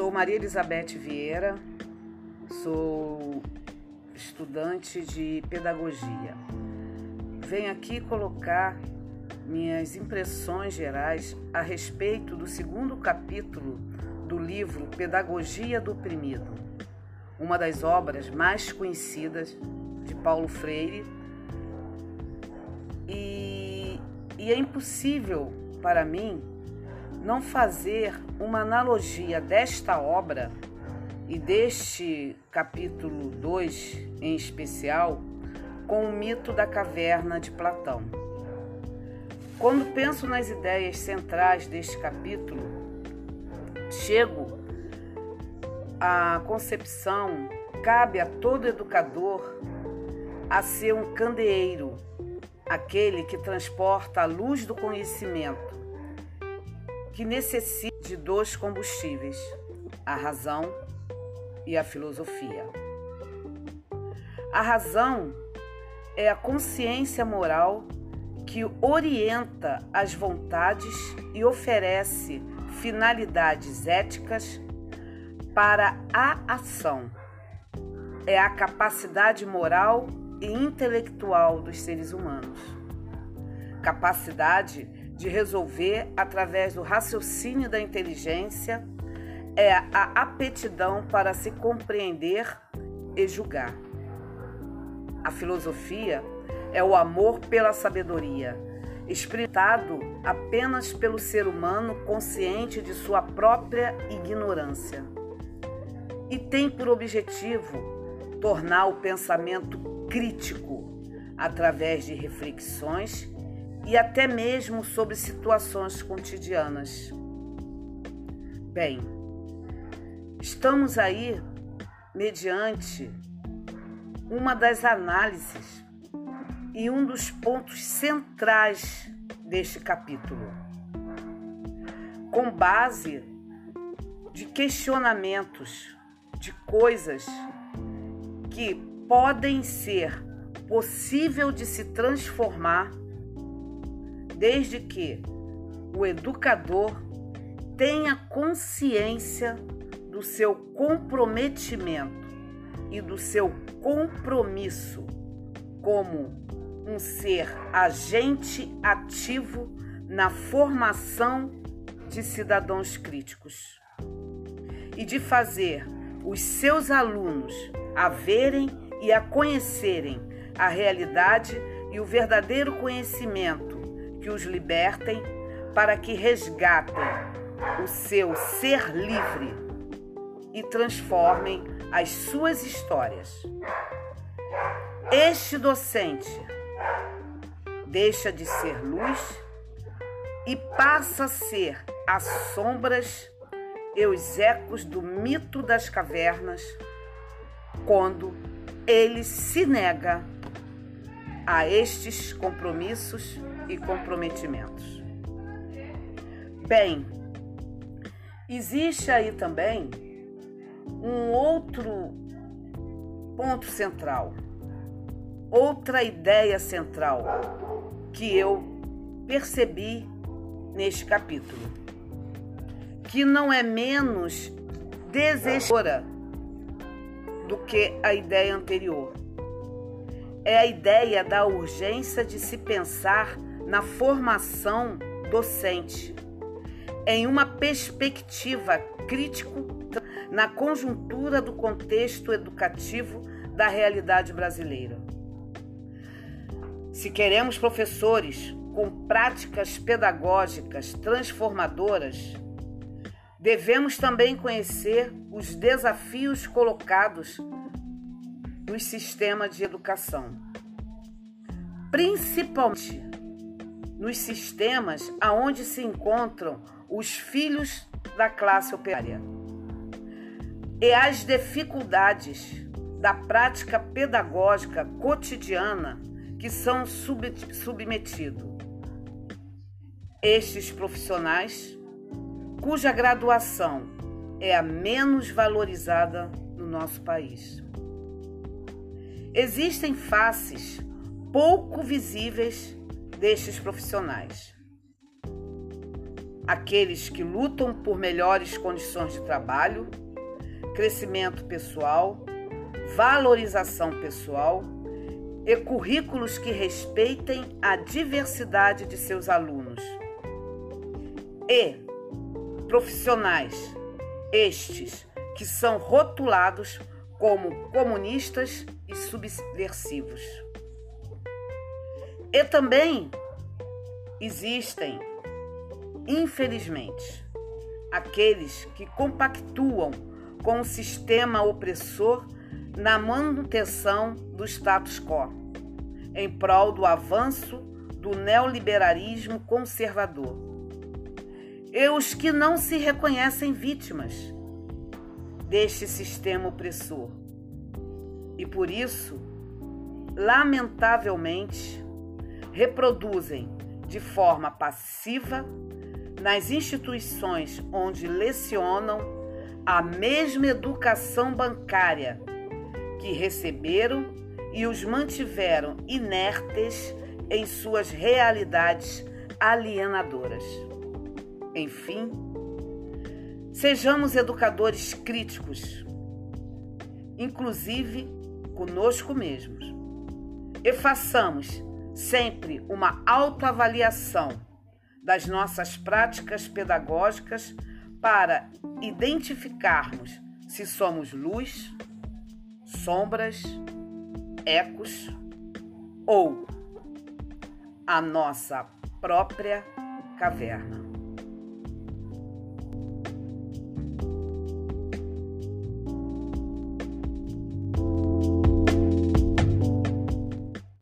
sou Maria Elizabeth Vieira, sou estudante de pedagogia. Venho aqui colocar minhas impressões gerais a respeito do segundo capítulo do livro Pedagogia do Oprimido, uma das obras mais conhecidas de Paulo Freire. E, e é impossível para mim não fazer uma analogia desta obra e deste capítulo 2 em especial com o mito da caverna de Platão. Quando penso nas ideias centrais deste capítulo, chego à concepção cabe a todo educador a ser um candeeiro, aquele que transporta a luz do conhecimento que necessita de dois combustíveis, a razão e a filosofia. A razão é a consciência moral que orienta as vontades e oferece finalidades éticas para a ação. É a capacidade moral e intelectual dos seres humanos. Capacidade de resolver através do raciocínio da inteligência é a aptidão para se compreender e julgar. A filosofia é o amor pela sabedoria, explicado apenas pelo ser humano consciente de sua própria ignorância. E tem por objetivo tornar o pensamento crítico através de reflexões e até mesmo sobre situações cotidianas. Bem, estamos aí mediante uma das análises e um dos pontos centrais deste capítulo. Com base de questionamentos de coisas que podem ser possível de se transformar desde que o educador tenha consciência do seu comprometimento e do seu compromisso como um ser agente ativo na formação de cidadãos críticos e de fazer os seus alunos a verem e a conhecerem a realidade e o verdadeiro conhecimento que os libertem para que resgatem o seu ser livre e transformem as suas histórias. Este docente deixa de ser luz e passa a ser as sombras e os ecos do mito das cavernas quando ele se nega a estes compromissos e comprometimentos. Bem, existe aí também um outro ponto central, outra ideia central que eu percebi neste capítulo, que não é menos desesperadora do que a ideia anterior. É a ideia da urgência de se pensar na formação docente, em uma perspectiva crítico na conjuntura do contexto educativo da realidade brasileira. Se queremos professores com práticas pedagógicas transformadoras, devemos também conhecer os desafios colocados nos sistemas de educação, principalmente nos sistemas aonde se encontram os filhos da classe operária. E as dificuldades da prática pedagógica cotidiana que são sub submetidos. Estes profissionais, cuja graduação é a menos valorizada no nosso país. Existem faces pouco visíveis destes profissionais. aqueles que lutam por melhores condições de trabalho, crescimento pessoal, valorização pessoal e currículos que respeitem a diversidade de seus alunos. E profissionais, estes que são rotulados como comunistas e subversivos. E também existem, infelizmente, aqueles que compactuam com o sistema opressor na manutenção do status quo, em prol do avanço do neoliberalismo conservador. E os que não se reconhecem vítimas deste sistema opressor. E por isso, lamentavelmente, reproduzem de forma passiva nas instituições onde lecionam a mesma educação bancária que receberam e os mantiveram inertes em suas realidades alienadoras. Enfim, sejamos educadores críticos, inclusive conosco mesmos, e façamos sempre uma autoavaliação das nossas práticas pedagógicas para identificarmos se somos luz, sombras, ecos ou a nossa própria caverna.